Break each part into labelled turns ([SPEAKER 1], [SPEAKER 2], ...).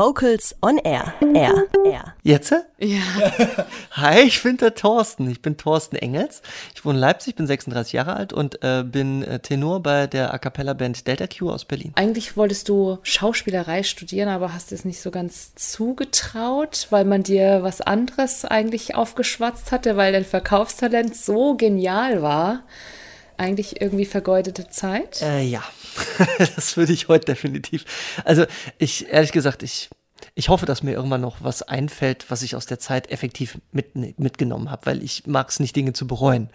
[SPEAKER 1] Vocals on Air. Air. Air.
[SPEAKER 2] Jetzt?
[SPEAKER 3] Ja.
[SPEAKER 2] Hi, ich bin der Thorsten. Ich bin Thorsten Engels. Ich wohne in Leipzig, bin 36 Jahre alt und äh, bin äh, Tenor bei der A Cappella Band Delta Q aus Berlin.
[SPEAKER 3] Eigentlich wolltest du Schauspielerei studieren, aber hast es nicht so ganz zugetraut, weil man dir was anderes eigentlich aufgeschwatzt hatte, weil dein Verkaufstalent so genial war. Eigentlich irgendwie vergeudete Zeit.
[SPEAKER 2] Äh, ja, das würde ich heute definitiv. Also ich, ehrlich gesagt, ich, ich hoffe, dass mir irgendwann noch was einfällt, was ich aus der Zeit effektiv mit, mitgenommen habe, weil ich mag es nicht, Dinge zu bereuen,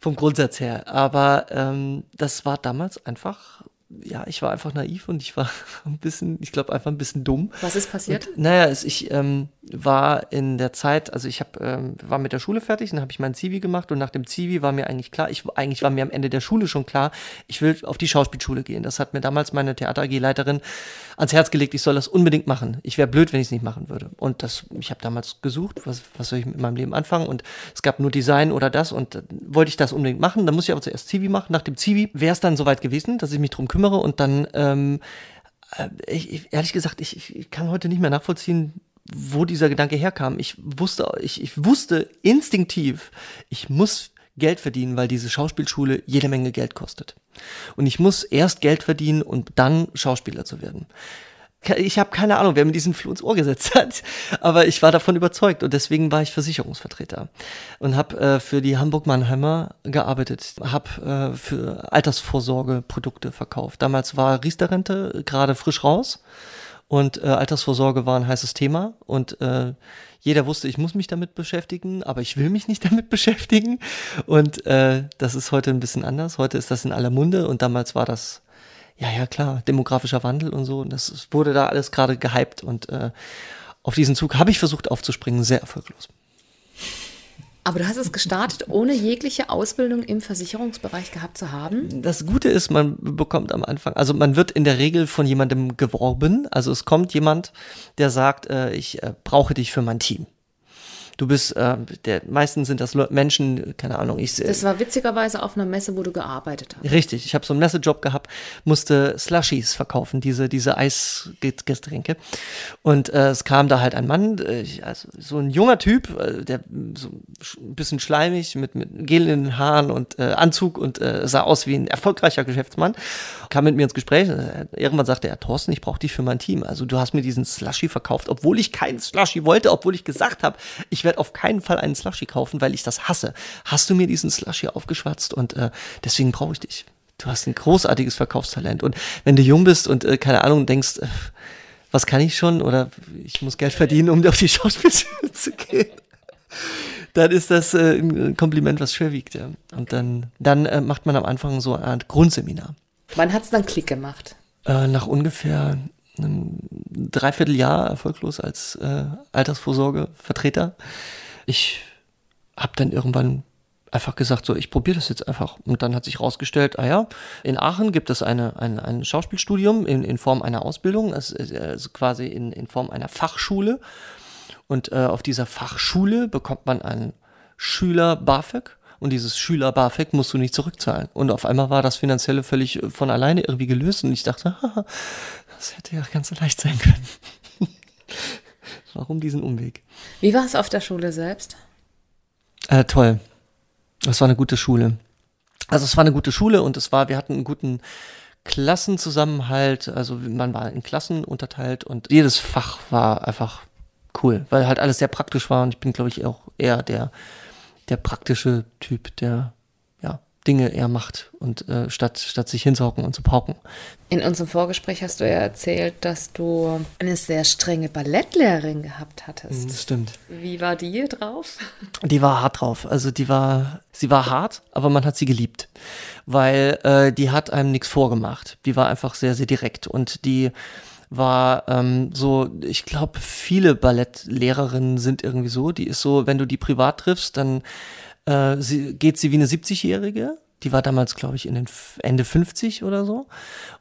[SPEAKER 2] vom Grundsatz her. Aber ähm, das war damals einfach ja, ich war einfach naiv und ich war ein bisschen, ich glaube einfach ein bisschen dumm.
[SPEAKER 3] Was ist passiert?
[SPEAKER 2] Und, naja, es, ich ähm, war in der Zeit, also ich hab, ähm, war mit der Schule fertig, dann habe ich mein Zivi gemacht und nach dem Zivi war mir eigentlich klar, ich eigentlich war mir am Ende der Schule schon klar, ich will auf die Schauspielschule gehen. Das hat mir damals meine Theater AG Leiterin ans Herz gelegt, ich soll das unbedingt machen. Ich wäre blöd, wenn ich es nicht machen würde. Und das, ich habe damals gesucht, was, was soll ich mit meinem Leben anfangen und es gab nur Design oder das und äh, wollte ich das unbedingt machen. Dann muss ich aber zuerst Zivi machen. Nach dem Zivi wäre es dann soweit gewesen, dass ich mich drum kümmere und dann, ähm, äh, ich, ehrlich gesagt, ich, ich kann heute nicht mehr nachvollziehen, wo dieser Gedanke herkam. Ich wusste, ich, ich wusste instinktiv, ich muss Geld verdienen, weil diese Schauspielschule jede Menge Geld kostet. Und ich muss erst Geld verdienen und dann Schauspieler zu werden. Ich habe keine Ahnung, wer mir diesen Floh ins Ohr gesetzt hat, aber ich war davon überzeugt und deswegen war ich Versicherungsvertreter und habe äh, für die Hamburg Mannheimer gearbeitet, habe äh, für Altersvorsorge Produkte verkauft. Damals war Riester-Rente gerade frisch raus und äh, Altersvorsorge war ein heißes Thema und äh, jeder wusste, ich muss mich damit beschäftigen, aber ich will mich nicht damit beschäftigen. Und äh, das ist heute ein bisschen anders. Heute ist das in aller Munde und damals war das, ja, ja, klar, demografischer Wandel und so. Und das wurde da alles gerade gehypt und äh, auf diesen Zug habe ich versucht aufzuspringen, sehr erfolglos.
[SPEAKER 3] Aber du hast es gestartet, ohne jegliche Ausbildung im Versicherungsbereich gehabt zu haben?
[SPEAKER 2] Das Gute ist, man bekommt am Anfang, also man wird in der Regel von jemandem geworben. Also es kommt jemand, der sagt, äh, ich äh, brauche dich für mein Team. Du bist, äh, der, meistens sind das Menschen, keine Ahnung, ich.
[SPEAKER 3] Das war witzigerweise auf einer Messe, wo du gearbeitet hast.
[SPEAKER 2] Richtig, ich habe so einen Messejob gehabt, musste Slushies verkaufen, diese, diese Eisgetränke. Und äh, es kam da halt ein Mann, äh, also so ein junger Typ, äh, der so ein bisschen schleimig, mit, mit Gel in den Haaren und äh, Anzug und äh, sah aus wie ein erfolgreicher Geschäftsmann, kam mit mir ins Gespräch. Äh, irgendwann sagte er, Thorsten, ich brauche dich für mein Team. Also du hast mir diesen Slushy verkauft, obwohl ich keinen Slushy wollte, obwohl ich gesagt habe, ich ich werde auf keinen Fall einen Slushy kaufen, weil ich das hasse. Hast du mir diesen Slushy aufgeschwatzt und äh, deswegen brauche ich dich. Du hast ein großartiges Verkaufstalent. Und wenn du jung bist und äh, keine Ahnung denkst, äh, was kann ich schon oder ich muss Geld verdienen, um auf die Schauspielschule zu gehen, dann ist das äh, ein Kompliment, was schwer wiegt. Ja. Und dann, dann äh, macht man am Anfang so eine Art Grundseminar.
[SPEAKER 3] Wann hat es dann Klick gemacht?
[SPEAKER 2] Äh, nach ungefähr einem Dreivierteljahr erfolglos als äh, Altersvorsorgevertreter. Ich habe dann irgendwann einfach gesagt, so, ich probiere das jetzt einfach. Und dann hat sich rausgestellt, ah ja, in Aachen gibt es eine, ein, ein Schauspielstudium in, in Form einer Ausbildung, also, also quasi in, in Form einer Fachschule. Und äh, auf dieser Fachschule bekommt man einen Schüler BAföG und dieses Schüler BAföG musst du nicht zurückzahlen. Und auf einmal war das Finanzielle völlig von alleine irgendwie gelöst und ich dachte, haha, das hätte ja ganz leicht sein können. Warum diesen Umweg?
[SPEAKER 3] Wie war es auf der Schule selbst?
[SPEAKER 2] Äh, toll. Es war eine gute Schule. Also es war eine gute Schule und es war, wir hatten einen guten Klassenzusammenhalt. Also man war in Klassen unterteilt und jedes Fach war einfach cool, weil halt alles sehr praktisch war und ich bin, glaube ich, auch eher der, der praktische Typ, der Dinge eher macht und äh, statt, statt sich hinzuhocken und zu pauken.
[SPEAKER 3] In unserem Vorgespräch hast du ja erzählt, dass du eine sehr strenge Ballettlehrerin gehabt hattest.
[SPEAKER 2] Das stimmt.
[SPEAKER 3] Wie war die drauf?
[SPEAKER 2] Die war hart drauf. Also die war, sie war hart, aber man hat sie geliebt, weil äh, die hat einem nichts vorgemacht. Die war einfach sehr, sehr direkt und die war ähm, so, ich glaube, viele Ballettlehrerinnen sind irgendwie so. Die ist so, wenn du die privat triffst, dann äh, sie, geht sie wie eine 70-Jährige. Die war damals, glaube ich, in den Ende 50 oder so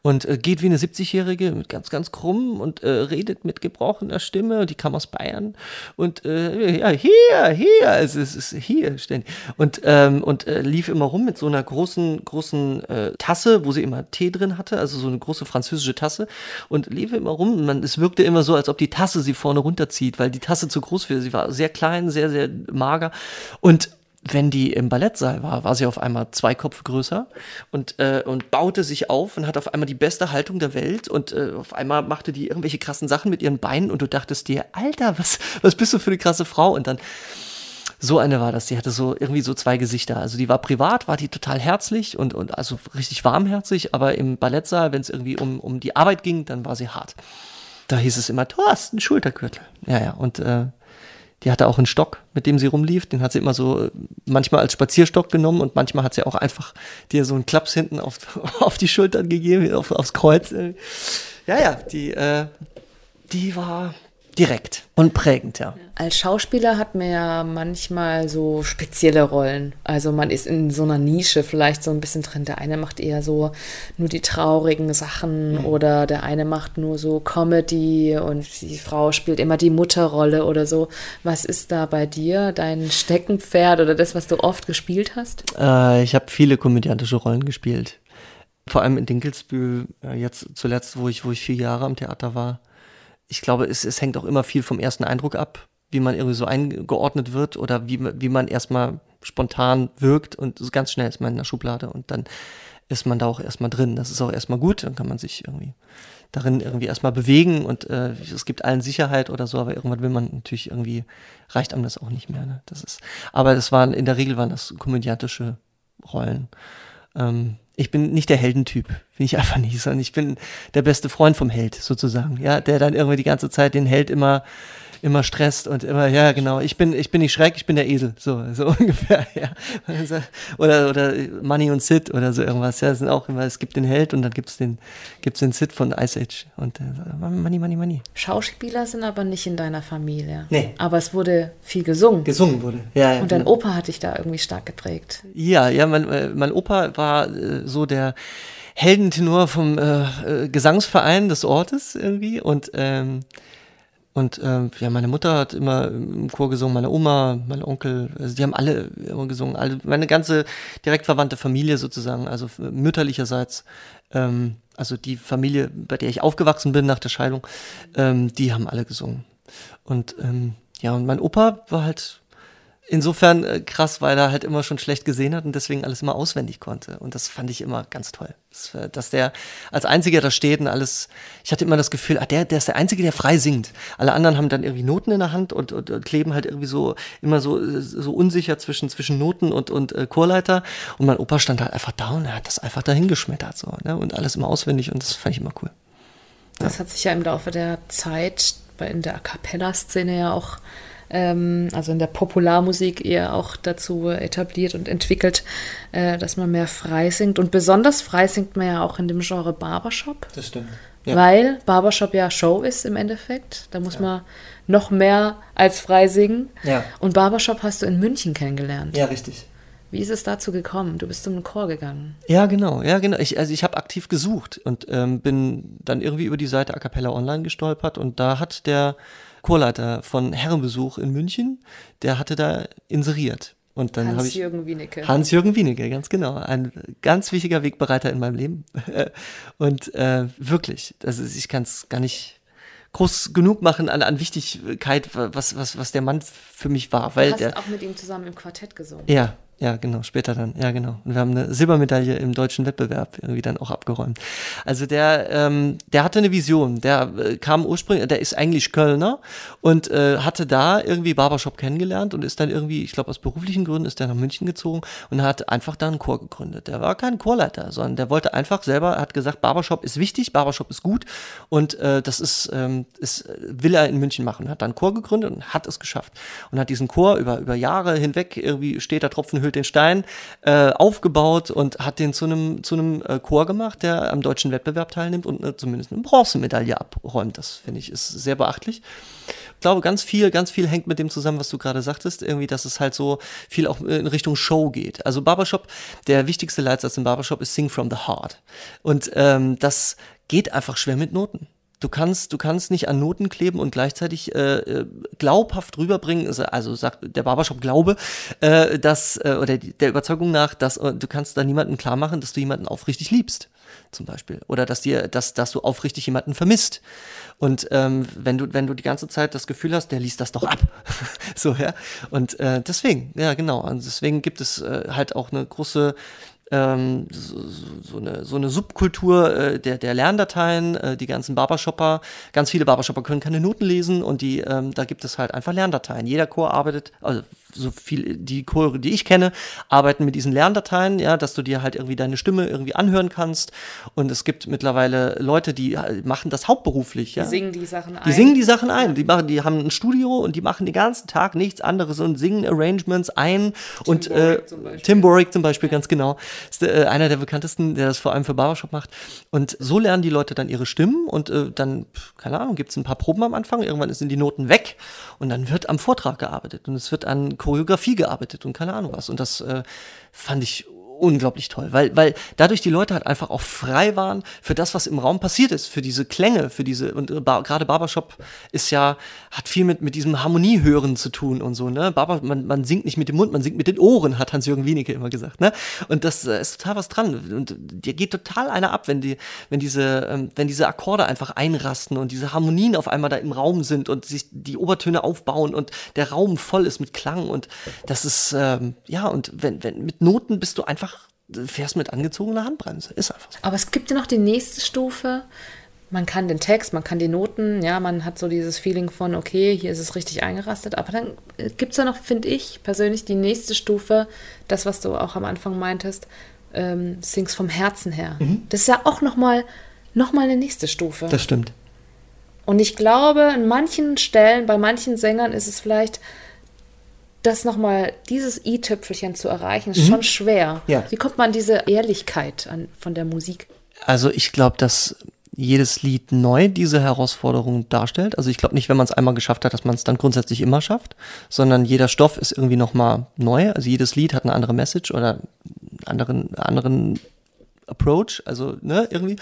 [SPEAKER 2] und äh, geht wie eine 70-Jährige mit ganz, ganz krumm und äh, redet mit gebrochener Stimme. Und die kam aus Bayern und äh, ja, hier, hier, es ist, es ist hier ständig. Und, ähm, und äh, lief immer rum mit so einer großen, großen äh, Tasse, wo sie immer Tee drin hatte, also so eine große französische Tasse und lief immer rum. Man, es wirkte immer so, als ob die Tasse sie vorne runterzieht, weil die Tasse zu groß für sie war. Sehr klein, sehr, sehr mager. Und wenn die im Ballettsaal war, war sie auf einmal zwei Kopf größer und, äh, und baute sich auf und hat auf einmal die beste Haltung der Welt und äh, auf einmal machte die irgendwelche krassen Sachen mit ihren Beinen und du dachtest dir, Alter, was, was bist du für eine krasse Frau? Und dann so eine war das. Die hatte so irgendwie so zwei Gesichter. Also die war privat, war die total herzlich und, und also richtig warmherzig, aber im Ballettsaal, wenn es irgendwie um, um die Arbeit ging, dann war sie hart. Da hieß es immer, Thorsten, Schultergürtel. Ja, ja. Und äh, die hatte auch einen Stock, mit dem sie rumlief. Den hat sie immer so äh, manchmal als Spazierstock genommen und manchmal hat sie auch einfach dir so einen Klaps hinten auf, auf die Schultern gegeben, auf, aufs Kreuz. Ja, ja, die, äh, die war direkt und prägend, ja.
[SPEAKER 3] Als Schauspieler hat man ja manchmal so spezielle Rollen. Also man ist in so einer Nische vielleicht so ein bisschen drin. Der eine macht eher so nur die traurigen Sachen oder der eine macht nur so Comedy und die Frau spielt immer die Mutterrolle oder so. Was ist da bei dir dein Steckenpferd oder das, was du oft gespielt hast?
[SPEAKER 2] Äh, ich habe viele komödiantische Rollen gespielt. Vor allem in Dinkelsbühl, äh, jetzt zuletzt, wo ich, wo ich vier Jahre am Theater war. Ich glaube, es, es hängt auch immer viel vom ersten Eindruck ab, wie man irgendwie so eingeordnet wird oder wie, man- wie man erstmal spontan wirkt und ganz schnell ist man in der Schublade und dann ist man da auch erstmal drin. Das ist auch erstmal gut, dann kann man sich irgendwie darin irgendwie erstmal bewegen und äh, es gibt allen Sicherheit oder so, aber irgendwann will man natürlich irgendwie, reicht einem das auch nicht mehr. Ne? Das ist, aber das waren, in der Regel waren das komödiantische Rollen. Ähm, ich bin nicht der Heldentyp, bin ich einfach nicht, sondern ich bin der beste Freund vom Held sozusagen, ja, der dann irgendwie die ganze Zeit den Held immer immer stresst und immer, ja genau, ich bin, ich bin nicht Schreck, ich bin der Esel, so, so ungefähr, ja. Also, Oder, oder Money und Sid oder so irgendwas, ja, das sind auch immer, es gibt den Held und dann gibt's den, gibt's den Sid von Ice Age und äh, Money, Money, Money.
[SPEAKER 3] Schauspieler sind aber nicht in deiner Familie.
[SPEAKER 2] Nee.
[SPEAKER 3] Aber es wurde viel gesungen.
[SPEAKER 2] Gesungen wurde, ja, ja.
[SPEAKER 3] Und dein
[SPEAKER 2] genau.
[SPEAKER 3] Opa hat dich da irgendwie stark geprägt.
[SPEAKER 2] Ja, ja, mein, äh, mein Opa war äh, so der Heldentenor vom äh, äh, Gesangsverein des Ortes irgendwie und ähm, und ähm, ja, meine Mutter hat immer im Chor gesungen, meine Oma, mein Onkel, also die haben alle immer gesungen, alle, meine ganze direkt verwandte Familie sozusagen, also mütterlicherseits, ähm, also die Familie, bei der ich aufgewachsen bin nach der Scheidung, ähm, die haben alle gesungen. Und ähm, ja, und mein Opa war halt insofern äh, krass, weil er halt immer schon schlecht gesehen hat und deswegen alles immer auswendig konnte. Und das fand ich immer ganz toll. Das, äh, dass der als einziger da steht und alles, ich hatte immer das Gefühl, ah, der, der ist der Einzige, der frei singt. Alle anderen haben dann irgendwie Noten in der Hand und, und, und kleben halt irgendwie so, immer so, so unsicher zwischen, zwischen Noten und, und äh, Chorleiter. Und mein Opa stand halt einfach da und er hat das einfach dahin geschmettert, so, ne? Und alles immer auswendig und das fand ich immer cool.
[SPEAKER 3] Das hat sich ja im Laufe der Zeit in der A Cappella-Szene ja auch, ähm, also in der Popularmusik eher auch dazu etabliert und entwickelt, äh, dass man mehr frei singt. Und besonders frei singt man ja auch in dem Genre Barbershop,
[SPEAKER 2] Das stimmt.
[SPEAKER 3] weil Barbershop ja Show ist im Endeffekt. Da muss man noch mehr als frei singen.
[SPEAKER 2] Ja.
[SPEAKER 3] Und Barbershop hast du in München kennengelernt.
[SPEAKER 2] Ja, richtig.
[SPEAKER 3] Wie ist es dazu gekommen? Du bist zum Chor gegangen.
[SPEAKER 2] Ja, genau, ja, genau. Ich, also ich habe aktiv gesucht und ähm, bin dann irgendwie über die Seite A Cappella Online gestolpert und da hat der Chorleiter von Herrenbesuch in München, der hatte da inseriert. Und dann habe ich
[SPEAKER 3] Hans-Jürgen Wienicke.
[SPEAKER 2] Hans-Jürgen Wienicke, ganz genau. Ein ganz wichtiger Wegbereiter in meinem Leben. Und äh, wirklich, also ich kann es gar nicht groß genug machen an, an Wichtigkeit, was, was, was der Mann für mich war. Weil
[SPEAKER 3] du hast
[SPEAKER 2] der,
[SPEAKER 3] auch mit ihm zusammen im Quartett gesungen.
[SPEAKER 2] ja, ja, genau, später dann, ja, genau. Und wir haben eine Silbermedaille im deutschen Wettbewerb irgendwie dann auch abgeräumt. Also der, ähm, der hatte eine Vision. Der äh, kam ursprünglich, der ist eigentlich Kölner und äh, hatte da irgendwie Barbershop kennengelernt und ist dann irgendwie, ich glaube aus beruflichen Gründen, ist der nach München gezogen und hat einfach da einen Chor gegründet. Der war kein Chorleiter, sondern der wollte einfach selber, hat gesagt, Barbershop ist wichtig, Barbershop ist gut und äh, das ist, ähm, ist, will er in München machen. Hat dann einen Chor gegründet und hat es geschafft. Und hat diesen Chor über, über Jahre hinweg, irgendwie steht der Tropfen hüllt den Stein, äh, aufgebaut und hat den zu einem zu einem äh, Chor gemacht, der am deutschen Wettbewerb teilnimmt und äh, zumindest eine Bronzemedaille abräumt. Das finde ich ist sehr beachtlich. glaube, ganz viel, ganz viel hängt mit dem zusammen, was du gerade sagtest, irgendwie, dass es halt so viel auch in Richtung Show geht. Also Barbershop, der wichtigste Leitsatz im Barbershop ist Sing from the Heart. Und ähm, das geht einfach schwer mit Noten. Du kannst, du kannst nicht an Noten kleben und gleichzeitig äh, äh glaubhaft rüberbringen, also, also sagt der Barbershop Glaube, äh, dass, äh, oder der Überzeugung nach, dass äh, du kannst da niemanden klar machen, dass du jemanden aufrichtig liebst, zum Beispiel. Oder dass dir, dass, dass du aufrichtig jemanden vermisst. Und ähm, wenn du, wenn du die ganze Zeit das Gefühl hast, der liest das doch ab. so, ja. Und äh, deswegen, ja, genau. Und deswegen gibt es äh, halt auch eine große ähm, so, so, eine, so eine Subkultur äh, der, der Lerndateien, äh, die ganzen Barbershopper, ganz viele Barbershopper können keine Noten lesen und die, ähm, da gibt es halt einfach Lerndateien. Jeder Chor arbeitet, also so viel, die Chore, die ich kenne, arbeiten mit diesen Lerndateien, ja, dass du dir halt irgendwie deine Stimme irgendwie anhören kannst. Und es gibt mittlerweile Leute, die machen das hauptberuflich, ja.
[SPEAKER 3] Die singen die Sachen ein.
[SPEAKER 2] Die singen die Sachen ein. Die machen, die haben ein Studio und die machen den ganzen Tag nichts anderes und singen Arrangements ein. Tim und Boric äh, Tim Borick zum Beispiel, ja. ganz genau. Ist äh, einer der bekanntesten, der das vor allem für Barbershop macht. Und so lernen die Leute dann ihre Stimmen und äh, dann, keine Ahnung, gibt es ein paar Proben am Anfang, irgendwann sind die Noten weg und dann wird am Vortrag gearbeitet und es wird an Choreografie gearbeitet und keine Ahnung was. Und das äh, fand ich unglaublich toll, weil, weil dadurch die Leute halt einfach auch frei waren für das, was im Raum passiert ist, für diese Klänge, für diese, und äh, bar, gerade Barbershop ist ja, hat viel mit, mit diesem Harmoniehören zu tun und so, ne? Barber, man, man singt nicht mit dem Mund, man singt mit den Ohren, hat Hans-Jürgen Wienicke immer gesagt, ne? Und das äh, ist total was dran. Und dir geht total einer ab, wenn die, wenn diese, ähm, wenn diese Akkorde einfach einrasten und diese Harmonien auf einmal da im Raum sind und sich die Obertöne aufbauen und der Raum voll ist mit Klang und das ist, ähm, ja, und wenn, wenn, mit Noten bist du einfach fährst mit angezogener Handbremse. Ist einfach so.
[SPEAKER 3] Aber es gibt ja noch die nächste Stufe. Man kann den Text, man kann die Noten, ja, man hat so dieses Feeling von, okay, hier ist es richtig eingerastet. Aber dann äh, gibt es ja noch, finde ich persönlich, die nächste Stufe, das, was du auch am Anfang meintest, ähm, singst vom Herzen her. Mhm. Das ist ja auch nochmal noch mal eine nächste Stufe.
[SPEAKER 2] Das stimmt.
[SPEAKER 3] Und ich glaube, an manchen Stellen, bei manchen Sängern ist es vielleicht das nochmal, dieses i-Tüpfelchen zu erreichen, ist mhm. schon schwer. Ja. Wie kommt man an diese Ehrlichkeit an, von der Musik?
[SPEAKER 2] Also ich glaube, dass jedes Lied neu diese Herausforderung darstellt. Also ich glaube nicht, wenn man es einmal geschafft hat, dass man es dann grundsätzlich immer schafft, sondern jeder Stoff ist irgendwie nochmal neu. Also jedes Lied hat eine andere Message oder einen anderen, anderen Approach, also ne, irgendwie.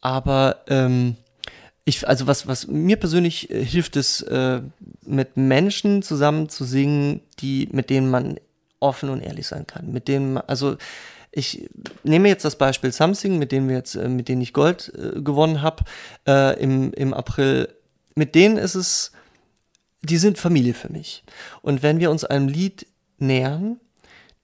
[SPEAKER 2] Aber ähm, ich, also was, was mir persönlich äh, hilft, ist, äh, mit Menschen zusammen zu singen, die, mit denen man offen und ehrlich sein kann. Mit denen, also ich nehme jetzt das Beispiel Something, mit denen wir jetzt, äh, mit denen ich Gold äh, gewonnen habe äh, im, im April. Mit denen ist es, die sind Familie für mich. Und wenn wir uns einem Lied nähern,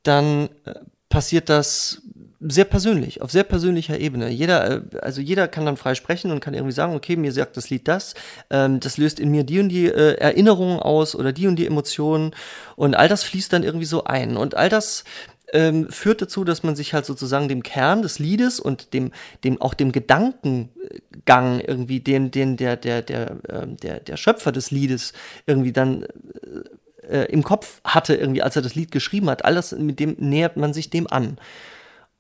[SPEAKER 2] dann äh, passiert das sehr persönlich, auf sehr persönlicher Ebene. Jeder, äh, also jeder kann dann frei sprechen und kann irgendwie sagen, okay, mir sagt das Lied das, ähm, das löst in mir die und die äh, Erinnerungen aus oder die und die Emotionen und all das fließt dann irgendwie so ein und all das ähm, führt dazu, dass man sich halt sozusagen dem Kern des Liedes und dem, dem auch dem Gedankengang irgendwie, den, den der, der, der, äh, der, der Schöpfer des Liedes irgendwie dann äh, im Kopf hatte, irgendwie, als er das Lied geschrieben hat, all das, mit dem nähert man sich dem an.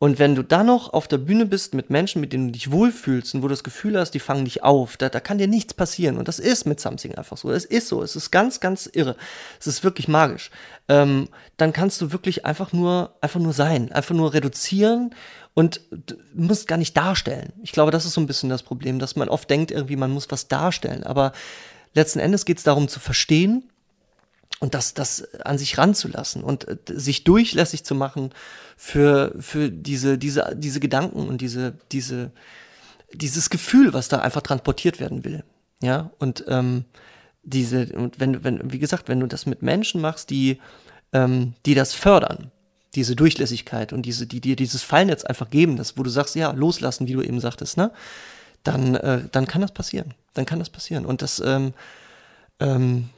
[SPEAKER 2] Und wenn du dann noch auf der Bühne bist mit Menschen, mit denen du dich wohlfühlst und wo du das Gefühl hast, die fangen dich auf, da, da kann dir nichts passieren. Und das ist mit Something einfach so. Es ist so. Es ist ganz, ganz irre. Es ist wirklich magisch. Ähm, dann kannst du wirklich einfach nur, einfach nur sein, einfach nur reduzieren und musst gar nicht darstellen. Ich glaube, das ist so ein bisschen das Problem, dass man oft denkt, irgendwie, man muss was darstellen. Aber letzten Endes geht es darum zu verstehen und das, das an sich ranzulassen und äh, sich durchlässig zu machen für, für diese, diese, diese Gedanken und diese, diese, dieses Gefühl, was da einfach transportiert werden will. Ja, und ähm, diese, und wenn, wenn, wie gesagt, wenn du das mit Menschen machst, die, ähm, die das fördern, diese Durchlässigkeit und diese, die dir dieses Fallnetz einfach geben, das, wo du sagst, ja, loslassen, wie du eben sagtest, ne, dann, äh, dann kann das passieren. Dann kann das passieren. Und das, ähm, ähm,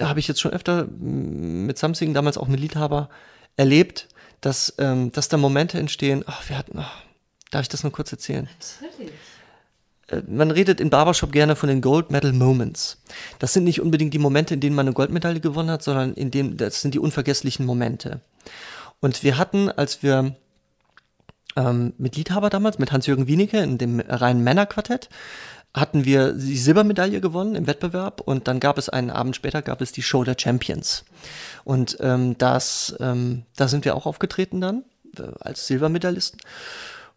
[SPEAKER 2] habe ich jetzt schon öfter mit Samsung, damals auch mit Liedhaber, erlebt, dass, ähm, dass da Momente entstehen. Ach, wir hatten, ach, darf ich das nur kurz erzählen? Natürlich. Äh, man redet in Barbershop gerne von den Gold Medal Moments. Das sind nicht unbedingt die Momente, in denen man eine Goldmedaille gewonnen hat, sondern in denen, das sind die unvergesslichen Momente. Und wir hatten, als wir ähm, mit Liedhaber damals, mit Hans-Jürgen Wienicke in dem reinen Männerquartett, hatten wir die Silbermedaille gewonnen im Wettbewerb und dann gab es einen Abend später gab es die Show der Champions und ähm, das ähm, da sind wir auch aufgetreten dann äh, als Silbermedaillisten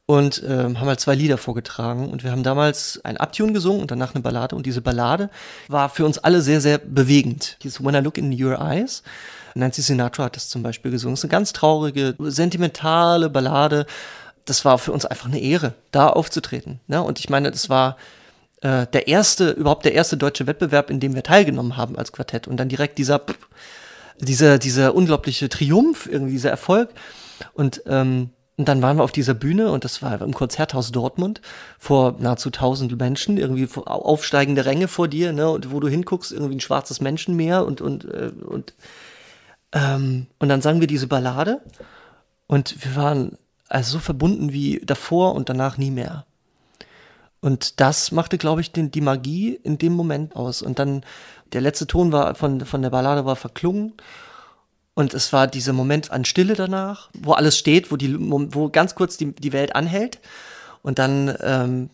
[SPEAKER 2] und ähm, haben halt zwei Lieder vorgetragen und wir haben damals ein Uptune gesungen und danach eine Ballade und diese Ballade war für uns alle sehr sehr bewegend. Dieses When I Look in Your Eyes Nancy Sinatra hat das zum Beispiel gesungen. Es ist eine ganz traurige, sentimentale Ballade. Das war für uns einfach eine Ehre, da aufzutreten. Ne? Und ich meine, das war äh, der erste, überhaupt der erste deutsche Wettbewerb, in dem wir teilgenommen haben als Quartett. Und dann direkt dieser, dieser, dieser unglaubliche Triumph, irgendwie dieser Erfolg. Und ähm, und dann waren wir auf dieser Bühne und das war im Konzerthaus Dortmund vor nahezu tausend Menschen, irgendwie aufsteigende Ränge vor dir, ne, und wo du hinguckst, irgendwie ein schwarzes Menschenmeer und, und, äh, und ähm, und dann sangen wir diese Ballade und wir waren also so verbunden wie davor und danach nie mehr. Und das machte, glaube ich, den, die Magie in dem Moment aus. Und dann, der letzte Ton war von, von der Ballade war verklungen. Und es war dieser Moment an Stille danach, wo alles steht, wo, die, wo ganz kurz die, die Welt anhält. Und dann ähm,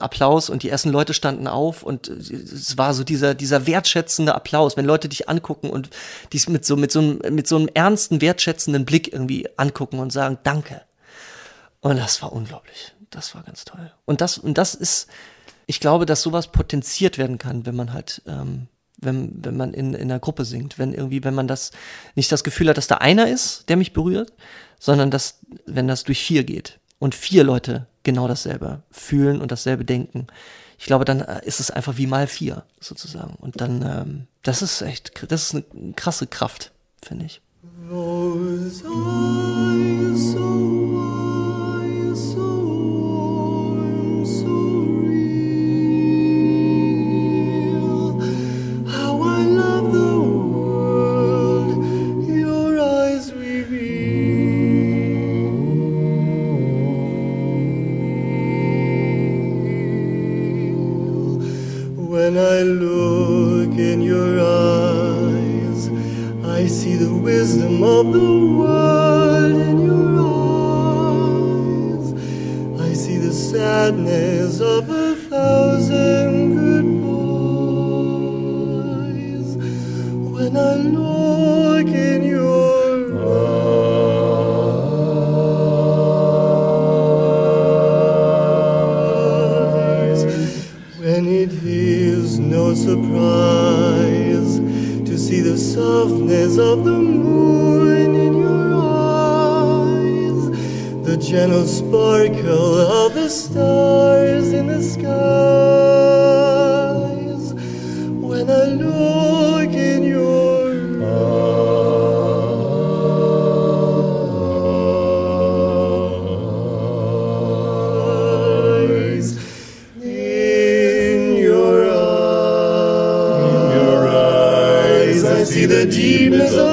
[SPEAKER 2] Applaus und die ersten Leute standen auf und es war so dieser, dieser wertschätzende Applaus, wenn Leute dich angucken und dich mit so, mit so, einem, mit so einem ernsten, wertschätzenden Blick irgendwie angucken und sagen, danke. Und das war unglaublich. Das war ganz toll. Und das, und das ist, ich glaube, dass sowas potenziert werden kann, wenn man halt, ähm, wenn, wenn man in, in einer Gruppe singt. Wenn irgendwie, wenn man das nicht das Gefühl hat, dass da einer ist, der mich berührt, sondern dass, wenn das durch vier geht und vier Leute genau dasselbe fühlen und dasselbe denken. Ich glaube, dann äh, ist es einfach wie mal vier sozusagen. Und dann, ähm, das ist echt, das ist eine krasse Kraft, finde ich. Those eyes so
[SPEAKER 4] to see the softness of the moon in your eyes, the gentle sparkle of the stars in the skies. When I look the demons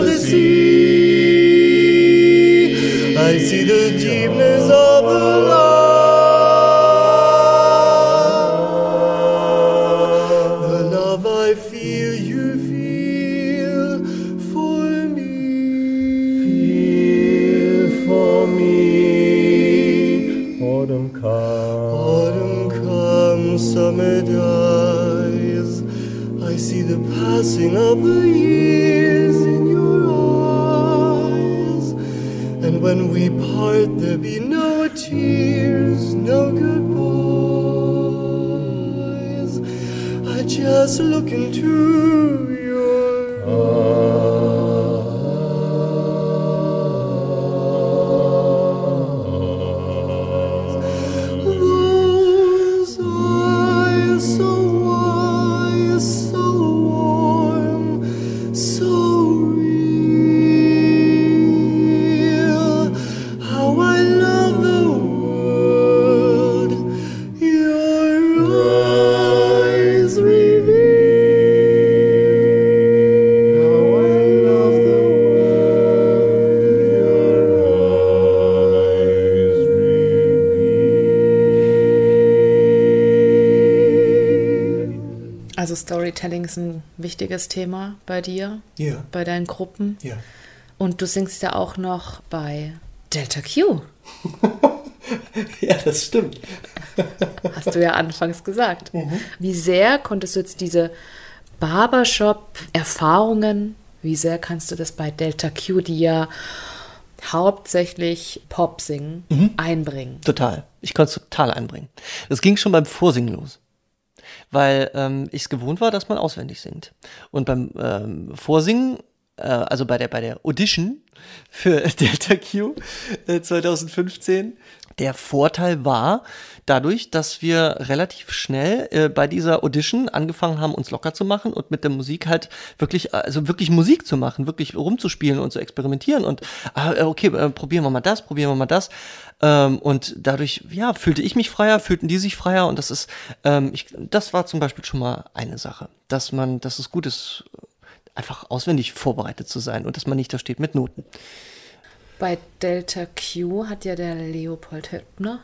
[SPEAKER 4] ist ein wichtiges Thema bei dir,
[SPEAKER 2] ja.
[SPEAKER 4] bei deinen Gruppen.
[SPEAKER 2] Ja.
[SPEAKER 4] Und du singst ja auch noch bei Delta Q.
[SPEAKER 2] ja, das stimmt.
[SPEAKER 3] Hast du ja anfangs gesagt. Wie sehr konntest du jetzt diese Barbershop-Erfahrungen, wie sehr kannst du das bei Delta Q, die ja hauptsächlich Pop singen, einbringen?
[SPEAKER 2] Total. Ich konnte es total einbringen. Das ging schon beim Vorsingen los. Weil ähm, ich es gewohnt war, dass man auswendig singt. Und beim ähm, Vorsingen, also bei der, bei der Audition für Delta Q äh, 2015, der Vorteil war dadurch, dass wir relativ schnell äh, bei dieser Audition angefangen haben, uns locker zu machen und mit der Musik halt wirklich, also wirklich Musik zu machen, wirklich rumzuspielen und zu experimentieren und ah, okay, äh, probieren wir mal das, probieren wir mal das. Ähm, und dadurch, ja, fühlte ich mich freier, fühlten die sich freier und das ist, ähm, ich, das war zum Beispiel schon mal eine Sache, dass man, dass es gut ist, einfach auswendig vorbereitet zu sein und dass man nicht da steht mit Noten.
[SPEAKER 3] Bei Delta Q hat ja der Leopold Höppner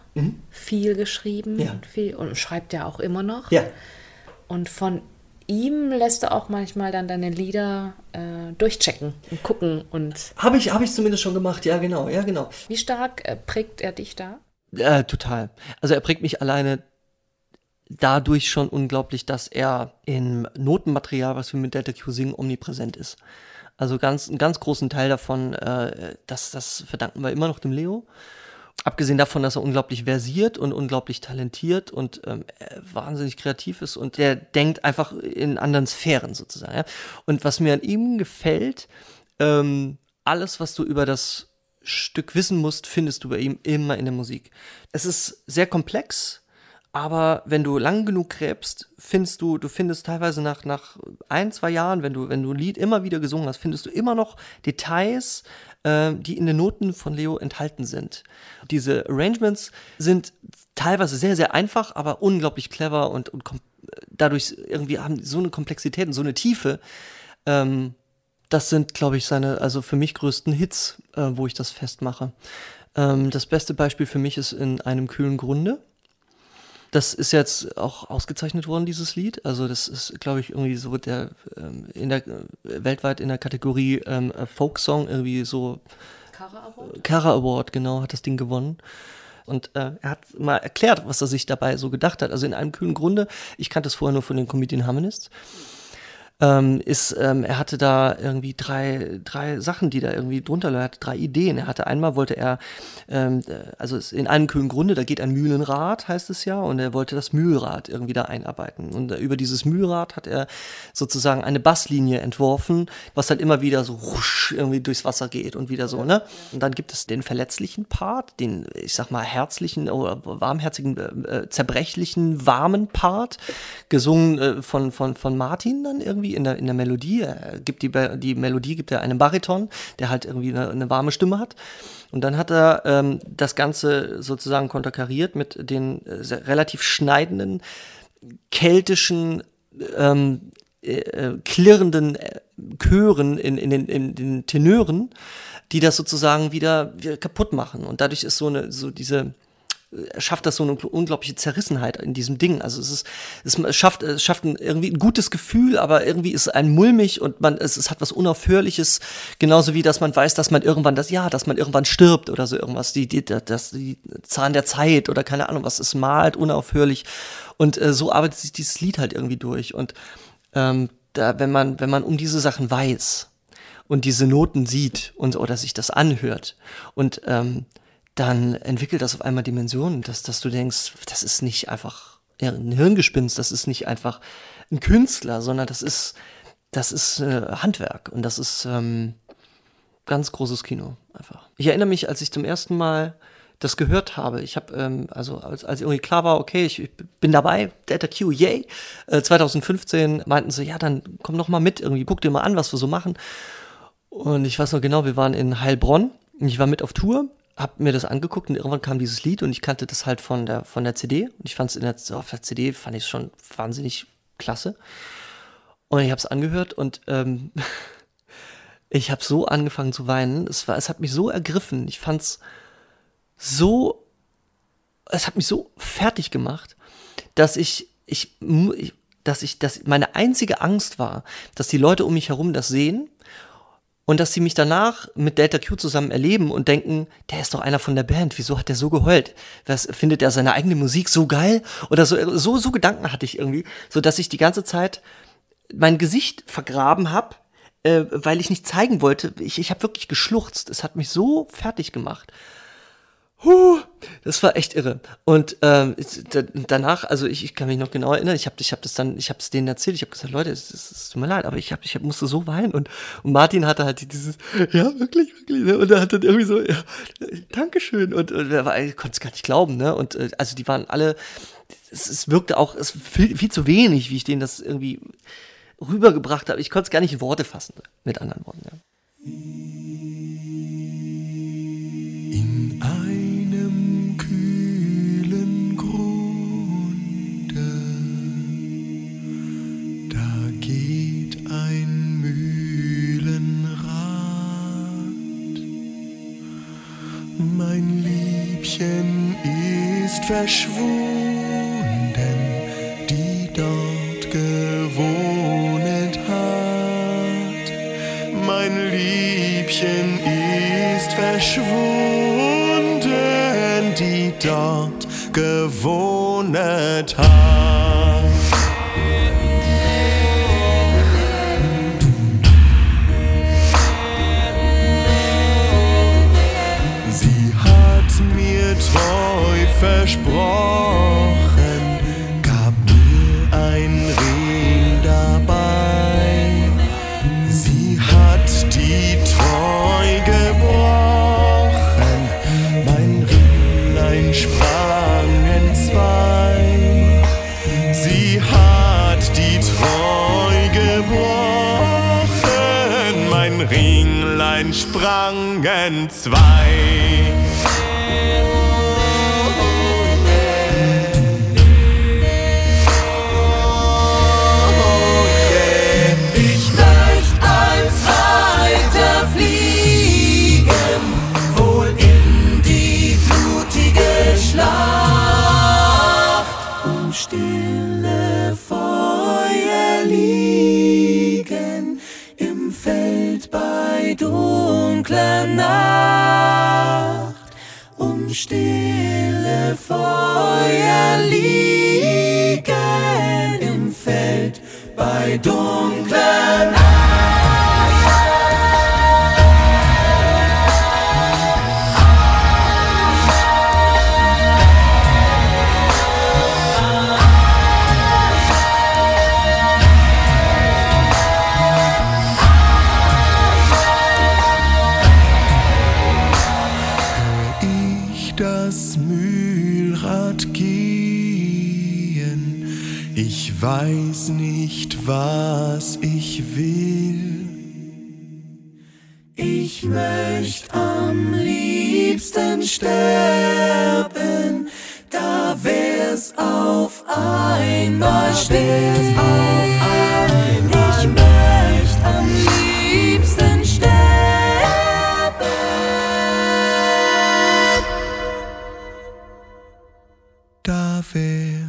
[SPEAKER 3] viel geschrieben
[SPEAKER 2] Ja.
[SPEAKER 3] und, viel, und schreibt ja auch immer noch.
[SPEAKER 2] Ja.
[SPEAKER 3] Und von ihm lässt du auch manchmal dann deine Lieder äh, durchchecken und gucken. Und
[SPEAKER 2] Habe ich, habe ich zumindest schon gemacht, ja, genau, ja, genau.
[SPEAKER 3] wie stark äh, prägt er dich da?
[SPEAKER 2] Äh, total. Also er prägt mich alleine dadurch schon unglaublich, dass er im Notenmaterial, was wir mit Delta Q singen, omnipräsent ist. Also ganz, einen ganz großen Teil davon, äh, das, das verdanken wir immer noch dem Leo. Abgesehen davon, dass er unglaublich versiert und unglaublich talentiert und ähm, äh, wahnsinnig kreativ ist und der denkt einfach in anderen Sphären sozusagen. Ja? Und was mir an ihm gefällt, ähm, alles, was du über das Stück wissen musst, findest du bei ihm immer in der Musik. Es ist sehr komplex, aber wenn du lang genug gräbst, findest du, du findest teilweise nach, nach ein, zwei Jahren, wenn du, wenn du ein Lied immer wieder gesungen hast, findest du immer noch Details, äh, die in den Noten von Leo enthalten sind. Diese Arrangements sind teilweise sehr, sehr einfach, aber unglaublich clever und, und dadurch irgendwie haben so eine Komplexität und so eine Tiefe. Ähm, das sind, glaube ich, seine, also für mich größten Hits, äh, wo ich das festmache. Ähm, das beste Beispiel für mich ist in einem kühlen Grunde. Das ist jetzt auch ausgezeichnet worden, dieses Lied. Also das ist, glaube ich, irgendwie so der ähm, in der äh, weltweit in der Kategorie ähm, äh, Folksong irgendwie so
[SPEAKER 3] Kara Award?
[SPEAKER 2] Kara Award, genau, hat das Ding gewonnen. Und äh, er hat mal erklärt, was er sich dabei so gedacht hat. Also in einem kühlen Grunde, ich kannte es vorher nur von den Comedian Harmonists, ähm, ist, ähm, er hatte da irgendwie drei, drei Sachen, die da irgendwie drunter. Er hatte drei Ideen. Er hatte einmal wollte er, ähm, äh, also in einem kühlen Grunde, da geht ein Mühlenrad, heißt es ja, und er wollte das Mühlrad irgendwie da einarbeiten. Und äh, über dieses Mühlrad hat er sozusagen eine Basslinie entworfen, was dann immer wieder so husch irgendwie durchs Wasser geht und wieder so, ne? Und dann gibt es den verletzlichen Part, den, ich sag mal, herzlichen oder warmherzigen, äh, äh, zerbrechlichen, warmen Part, gesungen äh, von, von, von Martin dann irgendwie in der, in der Melodie. Er gibt die, die Melodie gibt er einem Bariton, der halt irgendwie eine, eine warme Stimme hat. Und dann hat er ähm, das Ganze sozusagen konterkariert mit den äh, relativ schneidenden, keltischen, ähm, äh, äh, klirrenden äh, Chören in, in, den, in den Tenören, die das sozusagen wieder, wieder kaputt machen. Und dadurch ist so eine, so diese, äh, schafft das so eine unglaubliche Zerrissenheit in diesem Ding. Also es ist, es schafft, es schafft ein, irgendwie ein gutes Gefühl, aber irgendwie ist ein mulmig und man, es, es hat was Unaufhörliches, genauso wie, dass man weiß, dass man irgendwann das, ja, dass man irgendwann stirbt oder so irgendwas, die, die, das, die Zahn der Zeit oder keine Ahnung was, es malt unaufhörlich. Und äh, so arbeitet sich dieses Lied halt irgendwie durch. Und ähm, da, wenn man, wenn man um diese Sachen weiß und diese Noten sieht und oder sich das anhört und ähm, dann entwickelt das auf einmal Dimensionen, dass, dass du denkst, das ist nicht einfach ein Hirngespinst, das ist nicht einfach ein Künstler, sondern das ist, das ist äh, Handwerk und das ist ähm, ganz großes Kino einfach. Ich erinnere mich, als ich zum ersten Mal das gehört habe. Ich habe, ähm, also als, als irgendwie klar war, okay, ich, ich bin dabei, Data Q, yay. Äh, 2015 meinten sie, ja, dann komm noch mal mit, irgendwie guck dir mal an, was wir so machen. Und ich weiß noch genau, wir waren in Heilbronn und ich war mit auf Tour, hab mir das angeguckt und irgendwann kam dieses Lied und ich kannte das halt von der von der CD und ich fand es in der, auf der CD fand ich schon wahnsinnig klasse. Und ich habe es angehört und ähm, ich habe so angefangen zu weinen. Es war, es hat mich so ergriffen. Ich fand's so, es hat mich so fertig gemacht, dass ich, ich, ich dass ich, dass meine einzige Angst war, dass die Leute um mich herum das sehen und dass sie mich danach mit Delta Q zusammen erleben und denken, der ist doch einer von der Band, wieso hat der so geheult? Was, findet er seine eigene Musik so geil? Oder so, so, so Gedanken hatte ich irgendwie, so dass ich die ganze Zeit mein Gesicht vergraben habe, äh, weil ich nicht zeigen wollte. Ich, ich habe wirklich geschluchzt. Es hat mich so fertig gemacht. Huh, das war echt irre. Und ähm, danach, also ich, ich kann mich noch genau erinnern, ich habe ich hab das dann, ich habe es denen erzählt, ich habe gesagt, Leute, es, es, tut mir leid, aber ich, hab, ich hab, musste so weinen. Und, und Martin hatte halt dieses, ja, wirklich, wirklich. Ne? Und er hat dann irgendwie so, ja, Dankeschön. Und, und er konnte es gar nicht glauben, ne? Und äh, also die waren alle, es, es wirkte auch es viel, viel zu wenig, wie ich denen das irgendwie rübergebracht habe. Ich konnte es gar nicht in Worte fassen, mit anderen Worten. Ja.
[SPEAKER 5] Verschwunden, die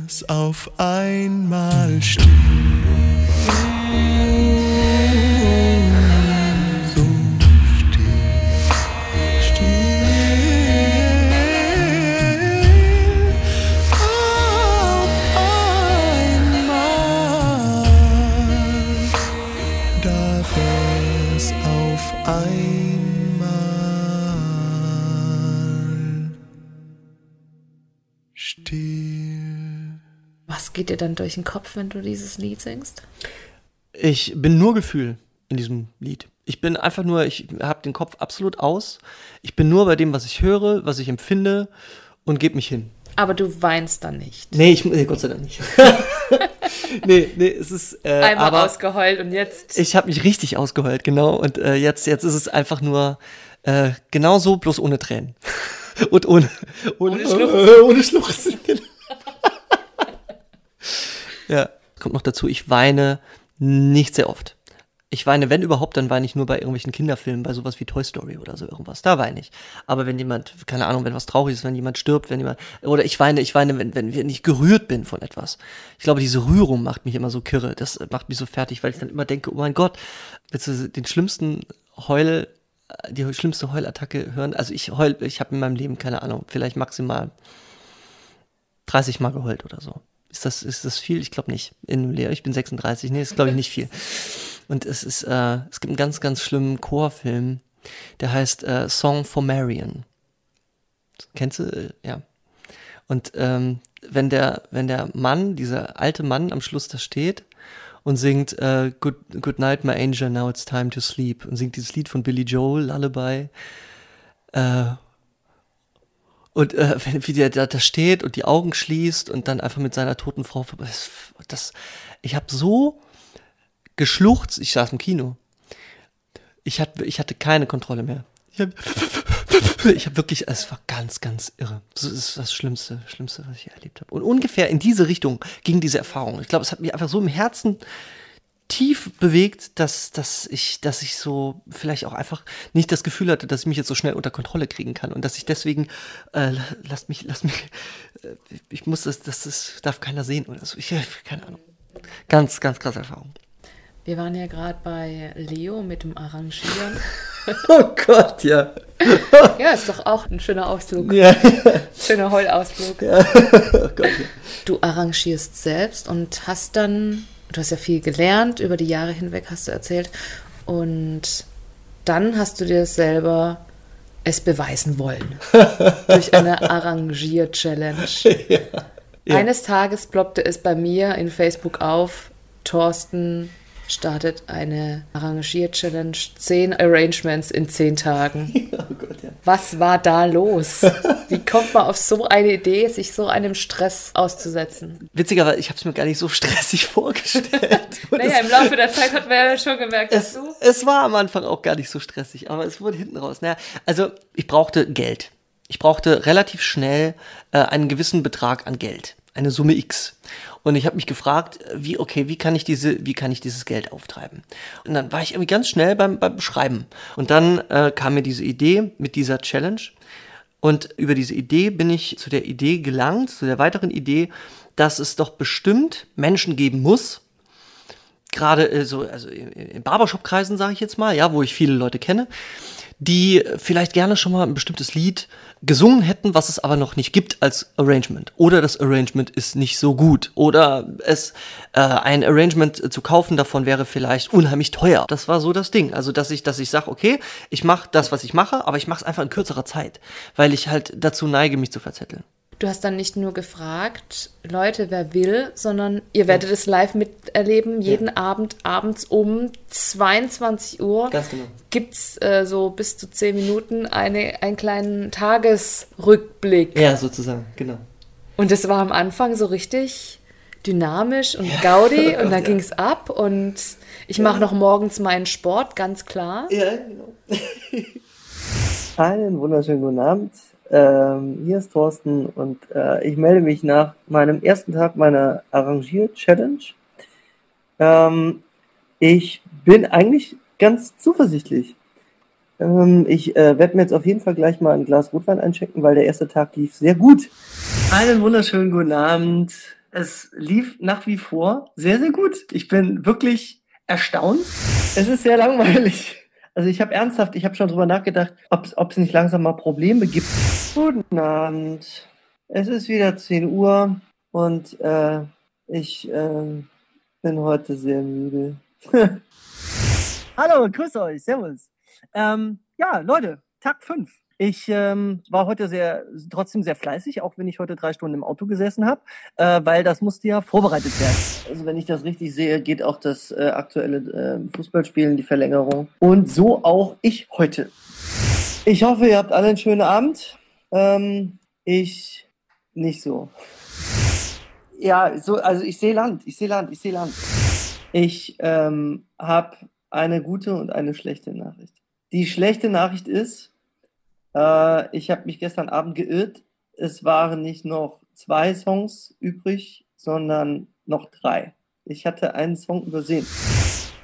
[SPEAKER 6] wär's auf einmal still.
[SPEAKER 3] Geht dir dann durch den Kopf, wenn du dieses Lied singst?
[SPEAKER 2] Ich bin nur Gefühl in diesem Lied. Ich bin einfach nur, ich habe den Kopf absolut aus. Ich bin nur bei dem, was ich höre, was ich empfinde und gebe mich hin.
[SPEAKER 3] Aber du weinst dann nicht.
[SPEAKER 2] Nee, ich, nee, Gott sei Dank nicht. nee, nee, es ist. Äh,
[SPEAKER 3] Einmal
[SPEAKER 2] aber
[SPEAKER 3] ausgeheult und jetzt.
[SPEAKER 2] ich habe mich richtig ausgeheult, genau. Und äh, jetzt, jetzt ist es einfach nur äh, genau so, bloß ohne Tränen. und ohne, ohne,
[SPEAKER 3] Ohne Schluchzen.
[SPEAKER 2] Äh, ohne Schluchzen. genau. Ja, kommt noch dazu, ich weine nicht sehr oft. Ich weine, wenn überhaupt, dann weine ich nur bei irgendwelchen Kinderfilmen, bei sowas wie Toy Story oder so irgendwas. Da weine ich. Aber wenn jemand, keine Ahnung, wenn was traurig ist, wenn jemand stirbt, wenn jemand, oder ich weine, ich weine, wenn, wenn, ich gerührt bin von etwas. Ich glaube, diese Rührung macht mich immer so kirre. Das macht mich so fertig, weil ich dann immer denke, oh mein Gott, willst du den schlimmsten Heul, die schlimmste Heulattacke hören. Also ich heul, ich habe in meinem Leben keine Ahnung, vielleicht maximal 30 Mal geheult oder so. Ist das, ist das viel? Ich glaube nicht. In Lehrer, ich bin 36, nee, ist glaube ich nicht viel. Und es ist, äh, es gibt einen ganz, ganz schlimmen Chorfilm, der heißt äh, Song for Marion. Kennst du? Äh, Ja. Und ähm, wenn der, wenn der Mann, dieser alte Mann am Schluss da steht und singt äh, good, good night, my angel, now it's time to sleep und singt dieses Lied von Billy Joel, Lullaby. Äh, und äh, wie der da, da steht und die Augen schließt und dann einfach mit seiner toten Frau, das, das ich habe so geschluchzt, ich saß im Kino. Ich hatte, ich hatte keine Kontrolle mehr. Ich habe ich hab wirklich, es war ganz, ganz irre. Das ist das Schlimmste, Schlimmste, was ich erlebt habe. Und ungefähr in diese Richtung ging diese Erfahrung. Ich glaube, es hat mich einfach so im Herzen tief bewegt, dass, dass ich, dass ich so vielleicht auch einfach nicht das Gefühl hatte, dass ich mich jetzt so schnell unter Kontrolle kriegen kann und dass ich deswegen, äh, lasst mich, lasst mich, äh, ich muss das, das, das darf keiner sehen oder so. Ich, keine Ahnung. Ganz, ganz krasse Erfahrung.
[SPEAKER 3] Wir waren ja gerade bei Leo mit dem Arrangieren.
[SPEAKER 2] Oh Gott, ja.
[SPEAKER 3] Ja, ist doch auch ein schöner Ausflug.
[SPEAKER 2] Ja.
[SPEAKER 3] Schöner Heulausflug.
[SPEAKER 2] Oh Gott, ja.
[SPEAKER 3] Du arrangierst selbst und hast dann, du hast ja viel gelernt, über die Jahre hinweg hast du erzählt. Und dann hast du dir selber es beweisen wollen. durch eine Arrangier-Challenge. Eines Tages ploppte es bei mir in Facebook auf, Thorsten startet eine Arrangier-Challenge, zehn Arrangements in zehn Tagen.
[SPEAKER 2] Oh Gott, ja.
[SPEAKER 3] Was war da los? Wie kommt man auf so eine Idee, sich so einem Stress auszusetzen?
[SPEAKER 2] Witzigerweise, ich habe es mir gar nicht so stressig vorgestellt.
[SPEAKER 3] Naja, im Laufe der Zeit hat man ja schon gemerkt, dass
[SPEAKER 2] es,
[SPEAKER 3] du.
[SPEAKER 2] es war am Anfang auch gar nicht so stressig, aber es wurde hinten raus. Naja, also ich brauchte Geld. Ich brauchte relativ schnell äh, einen gewissen Betrag an Geld, eine Summe X. Und ich habe mich gefragt, wie okay, wie kann ich diese, wie kann ich dieses Geld auftreiben? Und dann war ich irgendwie ganz schnell beim, beim Schreiben. Und dann äh, kam mir diese Idee mit dieser Challenge. Und über diese Idee bin ich zu der Idee gelangt, zu der weiteren Idee, dass es doch bestimmt Menschen geben muss, gerade äh, so, also in Barbershop-Kreisen, sage ich jetzt mal, ja, wo ich viele Leute kenne, die vielleicht gerne schon mal ein bestimmtes Lied gesungen hätten, was es aber noch nicht gibt als Arrangement. Oder das Arrangement ist nicht so gut. Oder es äh, ein Arrangement zu kaufen davon wäre vielleicht unheimlich teuer. Das war so das Ding. Also dass ich, dass ich sage, okay, ich mache das, was ich mache, aber ich mache es einfach in kürzerer Zeit, weil ich halt dazu neige, mich zu verzetteln.
[SPEAKER 3] Du hast dann nicht nur gefragt, Leute, wer will, sondern ihr werdet es live miterleben. Jeden Abend, abends um 22 Uhr
[SPEAKER 2] Ganz genau.
[SPEAKER 3] gibt's äh, so bis zu 10 Minuten eine, einen kleinen Tagesrückblick.
[SPEAKER 2] Ja, sozusagen, genau.
[SPEAKER 3] Und es war am Anfang so richtig dynamisch und Gaudi und da
[SPEAKER 2] ja.
[SPEAKER 3] ging's ab und ich mache noch morgens meinen Sport, ganz klar.
[SPEAKER 2] Ja, genau.
[SPEAKER 7] Einen wunderschönen guten Abend. Ähm, hier ist Thorsten und äh, ich melde mich nach meinem ersten Tag meiner Arrangier-Challenge. Ähm, ich bin eigentlich ganz zuversichtlich. Ähm, ich äh, werde mir jetzt auf jeden Fall gleich mal ein Glas Rotwein einchecken, weil der erste Tag lief sehr gut. Einen wunderschönen guten Abend. Es lief nach wie vor sehr, sehr gut. Ich bin wirklich erstaunt. Es ist sehr langweilig. Also ich habe ernsthaft, ich habe schon drüber nachgedacht, ob es nicht langsam mal Probleme gibt. Guten Abend. Es ist wieder 10 Uhr und äh, ich äh, bin heute sehr müde. Hallo, grüß euch, servus. Ähm, ja, Leute, Tag 5. Ich ähm, war heute sehr, trotzdem sehr fleißig, auch wenn ich heute drei Stunden im Auto gesessen habe, äh, weil das musste ja vorbereitet werden. Also wenn ich das richtig sehe, geht auch das äh, aktuelle äh, Fußballspiel die Verlängerung. Und so auch ich heute. Ich hoffe, ihr habt alle einen schönen Abend. Ähm, ich nicht so. Ja, so, also ich sehe Land, ich sehe Land, ich sehe Land. Ich ähm, habe eine gute und eine schlechte Nachricht. Die schlechte Nachricht ist, äh, ich habe mich gestern Abend geirrt. Es waren nicht noch zwei Songs übrig, sondern noch drei. Ich hatte einen Song übersehen.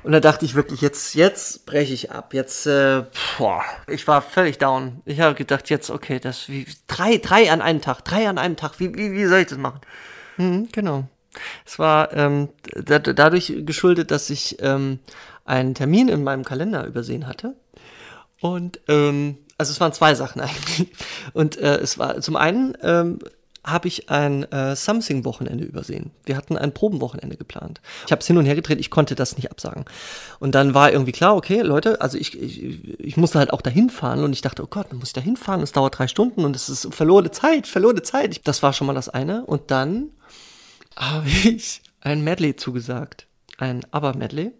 [SPEAKER 2] Und da dachte ich wirklich, jetzt, jetzt breche ich ab. Jetzt, äh, boah, ich war völlig down. Ich habe gedacht, jetzt, okay, das wie drei, drei an einem Tag, drei an einem Tag. Wie, wie, wie soll ich das machen? Mhm, genau. Es war ähm, da, dadurch geschuldet, dass ich ähm, einen Termin in meinem Kalender übersehen hatte. Und ähm, also es waren zwei Sachen eigentlich. Und äh, es war zum einen ähm, habe ich ein äh, Something-Wochenende übersehen. Wir hatten ein Probenwochenende geplant. Ich habe es hin und her gedreht, ich konnte das nicht absagen. Und dann war irgendwie klar, okay, Leute, also ich, ich, ich musste halt auch dahin fahren und ich dachte, oh Gott, dann muss ich dahin fahren, es dauert drei Stunden und es ist verlorene Zeit, verlorene Zeit. Ich, das war schon mal das eine. Und dann habe ich ein Medley zugesagt. Ein ABBA-Medley.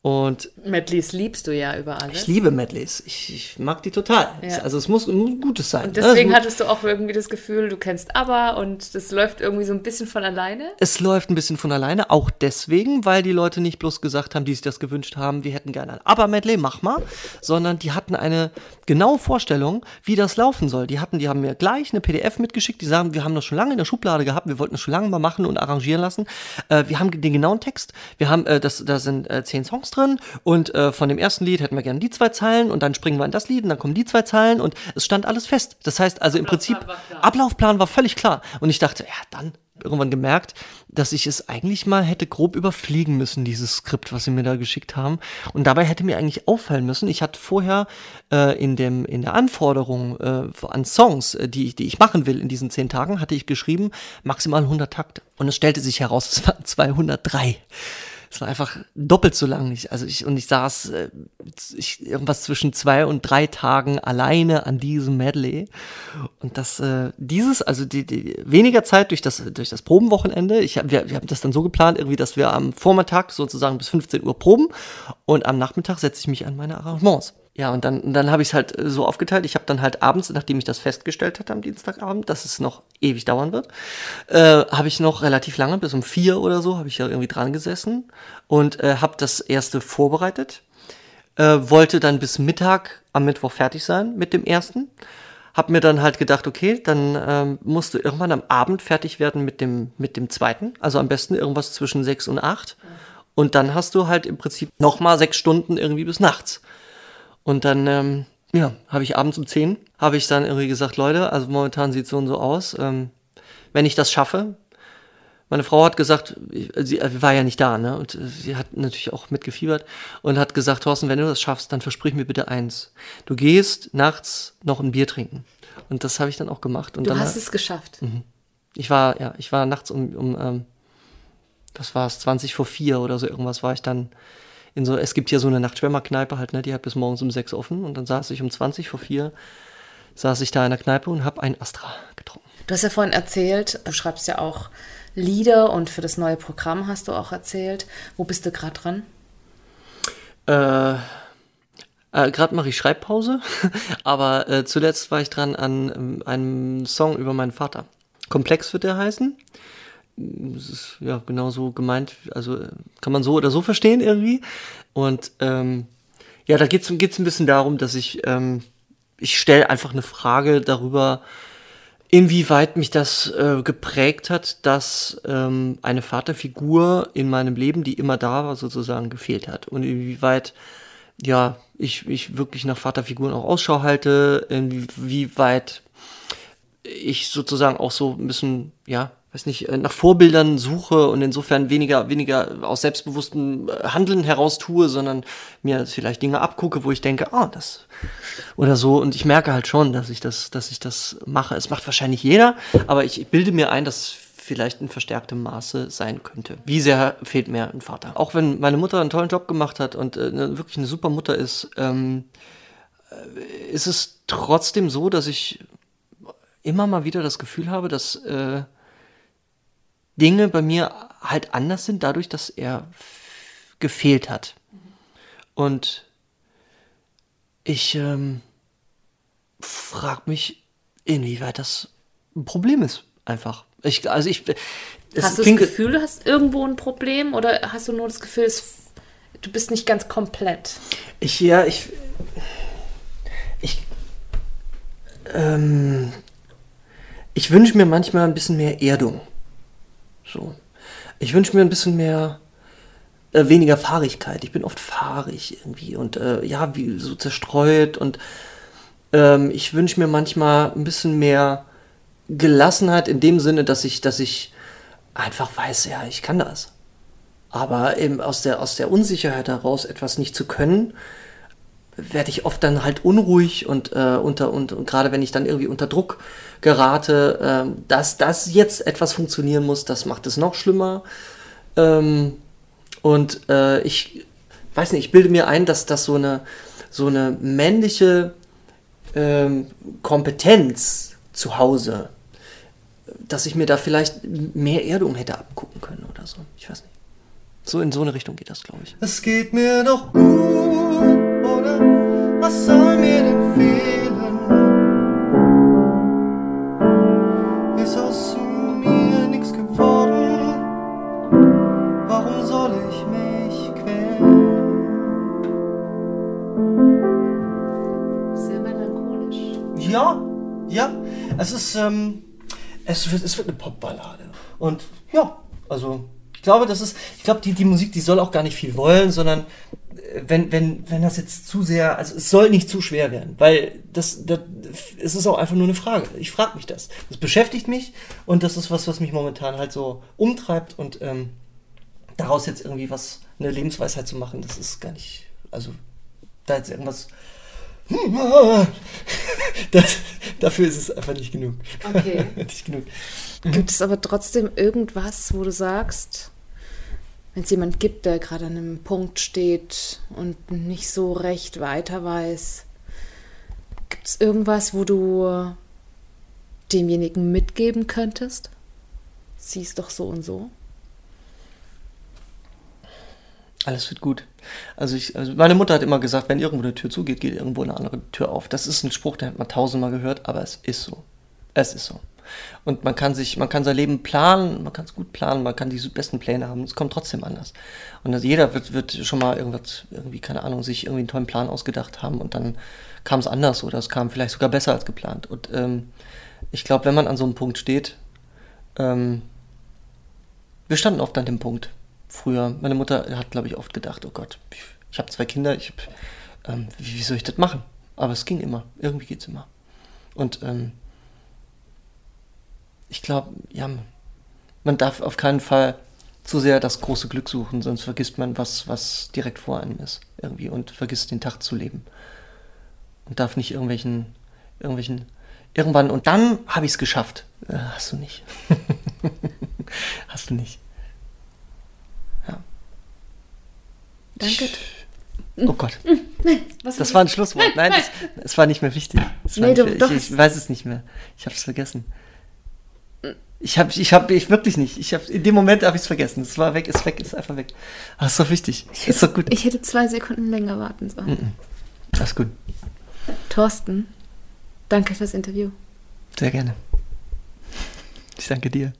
[SPEAKER 2] Und
[SPEAKER 3] Medleys liebst du ja über alles.
[SPEAKER 2] ich liebe Medleys. Ich, ich mag die total.
[SPEAKER 3] Ja.
[SPEAKER 2] Also es muss ein gutes sein.
[SPEAKER 3] Und deswegen
[SPEAKER 2] Also es,
[SPEAKER 3] hattest du auch irgendwie das Gefühl, du kennst ABBA und das läuft irgendwie so ein bisschen von alleine.
[SPEAKER 2] es läuft ein bisschen von alleine, auch deswegen, weil die Leute nicht bloß gesagt haben, die sich das gewünscht haben, wir hätten gerne ein ABBA-Medley, mach mal, sondern die hatten eine genaue Vorstellung, wie das laufen soll. Die hatten, die haben mir gleich eine PDF mitgeschickt, die sagen, wir haben das schon lange in der Schublade gehabt, wir wollten das schon lange mal machen und arrangieren lassen. Äh, wir haben den genauen Text, wir haben, äh, das, da sind äh, zehn Songs drin und äh, von dem ersten Lied hätten wir gerne die zwei Zeilen und dann springen wir in das Lied und dann kommen die zwei Zeilen und es stand alles fest. Das heißt also im Prinzip,
[SPEAKER 3] war.
[SPEAKER 2] Ablaufplan war völlig klar. Und ich dachte, ja, dann irgendwann gemerkt, dass ich es eigentlich mal hätte grob überfliegen müssen, dieses Skript, was sie mir da geschickt haben. Und dabei hätte mir eigentlich auffallen müssen, ich hatte vorher äh, in, dem, in der Anforderung äh, an Songs, äh, die, ich- die ich machen will in diesen zehn Tagen, hatte ich geschrieben, maximal 100 Takte. Und es stellte sich heraus, es waren 203. Es war einfach doppelt so lang. Ich, also ich, und ich saß äh, ich, irgendwas zwischen zwei und drei Tagen alleine an diesem Medley. Und das, äh, dieses, also die, die weniger Zeit durch das, durch das Probenwochenende. Ich hab, wir, wir haben das dann so geplant, irgendwie, dass wir am Vormittag sozusagen bis 15 Uhr proben und am Nachmittag setze ich mich an meine Arrangements. Ja, und dann, dann habe ich es halt äh, so aufgeteilt. Ich habe dann halt abends, nachdem ich das festgestellt hatte am Dienstagabend, dass es noch ewig dauern wird, äh, habe ich noch relativ lange, bis um vier oder so, habe ich ja irgendwie dran gesessen und äh, habe das erste vorbereitet. Äh, wollte dann bis Mittag am Mittwoch fertig sein mit dem ersten. Hab mir dann halt gedacht, okay, dann ähm, musst du irgendwann am Abend fertig werden mit dem, mit dem zweiten. Also am besten irgendwas zwischen sechs und acht. Und dann hast du halt im Prinzip nochmal sechs Stunden irgendwie bis nachts. Und dann, ähm, ja, habe ich abends um 10, habe ich dann irgendwie gesagt, Leute, also momentan sieht so und so aus. Ähm, wenn ich das schaffe, meine Frau hat gesagt, ich- sie äh, war ja nicht da, ne? Und äh, sie hat natürlich auch mitgefiebert und hat gesagt, Thorsten, wenn du das schaffst, dann versprich mir bitte eins. Du gehst nachts noch ein Bier trinken. Und das habe ich dann auch gemacht. Und
[SPEAKER 3] Du
[SPEAKER 2] dann
[SPEAKER 3] hast es geschafft.
[SPEAKER 2] ich war, ja, ich war nachts um, um ähm, was war es, 20 vor vier oder so irgendwas war ich dann in so, es gibt hier so eine Nachtschwimmerkneipe halt, ne, die hat bis morgens um sechs offen und dann saß ich um 20 vor vier, saß ich da in der Kneipe und habe ein Astra getrunken.
[SPEAKER 3] Du hast ja vorhin erzählt, du schreibst ja auch Lieder und für das neue Programm hast du auch erzählt. Wo bist du gerade dran?
[SPEAKER 2] Äh, äh, Gerade mache ich Schreibpause, aber äh, zuletzt war ich dran an ähm, einem Song über meinen Vater. Komplex wird der heißen. Das ist ja genauso gemeint, also kann man so oder so verstehen irgendwie. Und ähm, ja, da geht es geht's ein bisschen darum, dass ich, ähm, ich stelle einfach eine Frage darüber, inwieweit mich das äh, geprägt hat, dass ähm, eine Vaterfigur in meinem Leben, die immer da war, sozusagen gefehlt hat. Und inwieweit, ja, ich, ich wirklich nach Vaterfiguren auch Ausschau halte, inwieweit ich sozusagen auch so ein bisschen, ja, weiß nicht, äh, nach Vorbildern suche und insofern weniger, weniger aus selbstbewusstem äh, Handeln heraus tue, sondern mir vielleicht Dinge abgucke, wo ich denke, ah, das oder so. Und ich merke halt schon, dass ich das, dass ich das mache. Es macht wahrscheinlich jeder, aber ich, bilde mir ein, dass vielleicht in verstärktem Maße sein könnte. Wie sehr fehlt mir ein Vater? Auch wenn meine Mutter einen tollen Job gemacht hat und äh, wirklich eine super Mutter ist, ähm, äh, ist es trotzdem so, dass ich immer mal wieder das Gefühl habe, dass äh, Dinge bei mir halt anders sind, dadurch, dass er gefehlt hat. Und ich ähm, frage mich, inwieweit das ein Problem ist, einfach. Ich, also ich,
[SPEAKER 3] hast du das Gefühl, du hast irgendwo ein Problem oder hast du nur das Gefühl, es, du bist nicht ganz komplett?
[SPEAKER 2] Ich, ja, ich. Ich. Ähm, ich wünsche mir manchmal ein bisschen mehr Erdung. So. Ich wünsche mir ein bisschen mehr. Äh, weniger Fahrigkeit. Ich bin oft fahrig irgendwie und äh, ja, wie so zerstreut und ähm, ich wünsche mir manchmal ein bisschen mehr Gelassenheit in dem Sinne, dass ich, dass ich einfach weiß, ja, ich kann das. Aber eben aus der, aus der Unsicherheit heraus etwas nicht zu können, werde ich oft dann halt unruhig und äh, unter und, und gerade wenn ich dann irgendwie unter Druck gerate, ähm, dass das jetzt etwas funktionieren muss, das macht es noch schlimmer. Ähm, und äh, ich weiß nicht, ich bilde mir ein, dass das so eine so eine männliche ähm, Kompetenz zu Hause, dass ich mir da vielleicht mehr Erdung hätte abgucken können oder so. Ich weiß nicht. So in so eine Richtung geht das, glaube ich.
[SPEAKER 8] Es geht mir doch gut, oder? Was soll mir denn fehlen? Ist aus mir nichts geworden? Warum soll ich mich quälen?
[SPEAKER 3] Sehr melancholisch.
[SPEAKER 8] Ja, ja. Es ist, ähm, es wird, es wird eine Popballade. Und ja, also ich glaube, das ist, ich glaube, die, die Musik, die soll auch gar nicht viel wollen, sondern wenn, wenn, wenn das jetzt zu sehr, also es soll nicht zu schwer werden, weil das, das es ist auch einfach nur eine Frage. Ich frage mich das. Das beschäftigt mich und das ist was, was mich momentan halt so umtreibt und ähm, daraus jetzt irgendwie was, eine Lebensweisheit zu machen, das ist gar nicht, also da jetzt irgendwas das, dafür ist es einfach nicht genug.
[SPEAKER 3] Okay.
[SPEAKER 8] nicht genug.
[SPEAKER 3] Gibt es aber trotzdem irgendwas, wo du sagst, wenn es jemand gibt, der gerade an einem Punkt steht und nicht so recht weiter weiß, gibt es irgendwas, wo du demjenigen mitgeben könntest? Siehst doch so und so.
[SPEAKER 2] Alles wird gut. Also, ich, also meine Mutter hat immer gesagt, wenn irgendwo eine Tür zugeht, geht irgendwo eine andere Tür auf. Das ist ein Spruch, den hat man tausendmal gehört, aber es ist so. Es ist so. Und man kann sich, man kann sein Leben planen, man kann es gut planen, man kann die besten Pläne haben, es kommt trotzdem anders. Und also jeder wird, wird schon mal irgendwas, irgendwie, keine Ahnung, sich irgendwie einen tollen Plan ausgedacht haben und dann kam es anders oder es kam vielleicht sogar besser als geplant. Und ähm, ich glaube, wenn man an so einem Punkt steht, ähm, wir standen oft an dem Punkt früher. Meine Mutter hat, glaube ich, oft gedacht, oh Gott, ich, habe zwei Kinder, ich ähm, wie, wie soll ich das machen? Aber es ging immer, irgendwie geht es immer. Und ähm, ich glaube, ja, man darf auf keinen Fall zu sehr das große Glück suchen, sonst vergisst man, was, was direkt vor einem ist, irgendwie, und vergisst den Tag zu leben. Und darf nicht irgendwelchen, irgendwelchen, irgendwann, und dann habe ich es geschafft. Äh, hast du nicht. hast du nicht.
[SPEAKER 3] Danke.
[SPEAKER 2] Oh Gott.
[SPEAKER 3] Was
[SPEAKER 2] Das war ein Schlusswort. Nein, es war nicht mehr wichtig.
[SPEAKER 3] Nee, doch,
[SPEAKER 2] ich, ich weiß es nicht mehr. Ich habe es vergessen. Ich habe, ich habe, ich wirklich nicht. Ich habe in dem Moment habe ich es vergessen. Es war weg, ist weg, ist einfach weg. Aber ist doch wichtig. Ist doch gut.
[SPEAKER 3] Ich hätte zwei Sekunden länger warten sollen.
[SPEAKER 2] Alles gut.
[SPEAKER 3] Thorsten, danke fürs Interview.
[SPEAKER 2] Sehr gerne. Ich danke dir.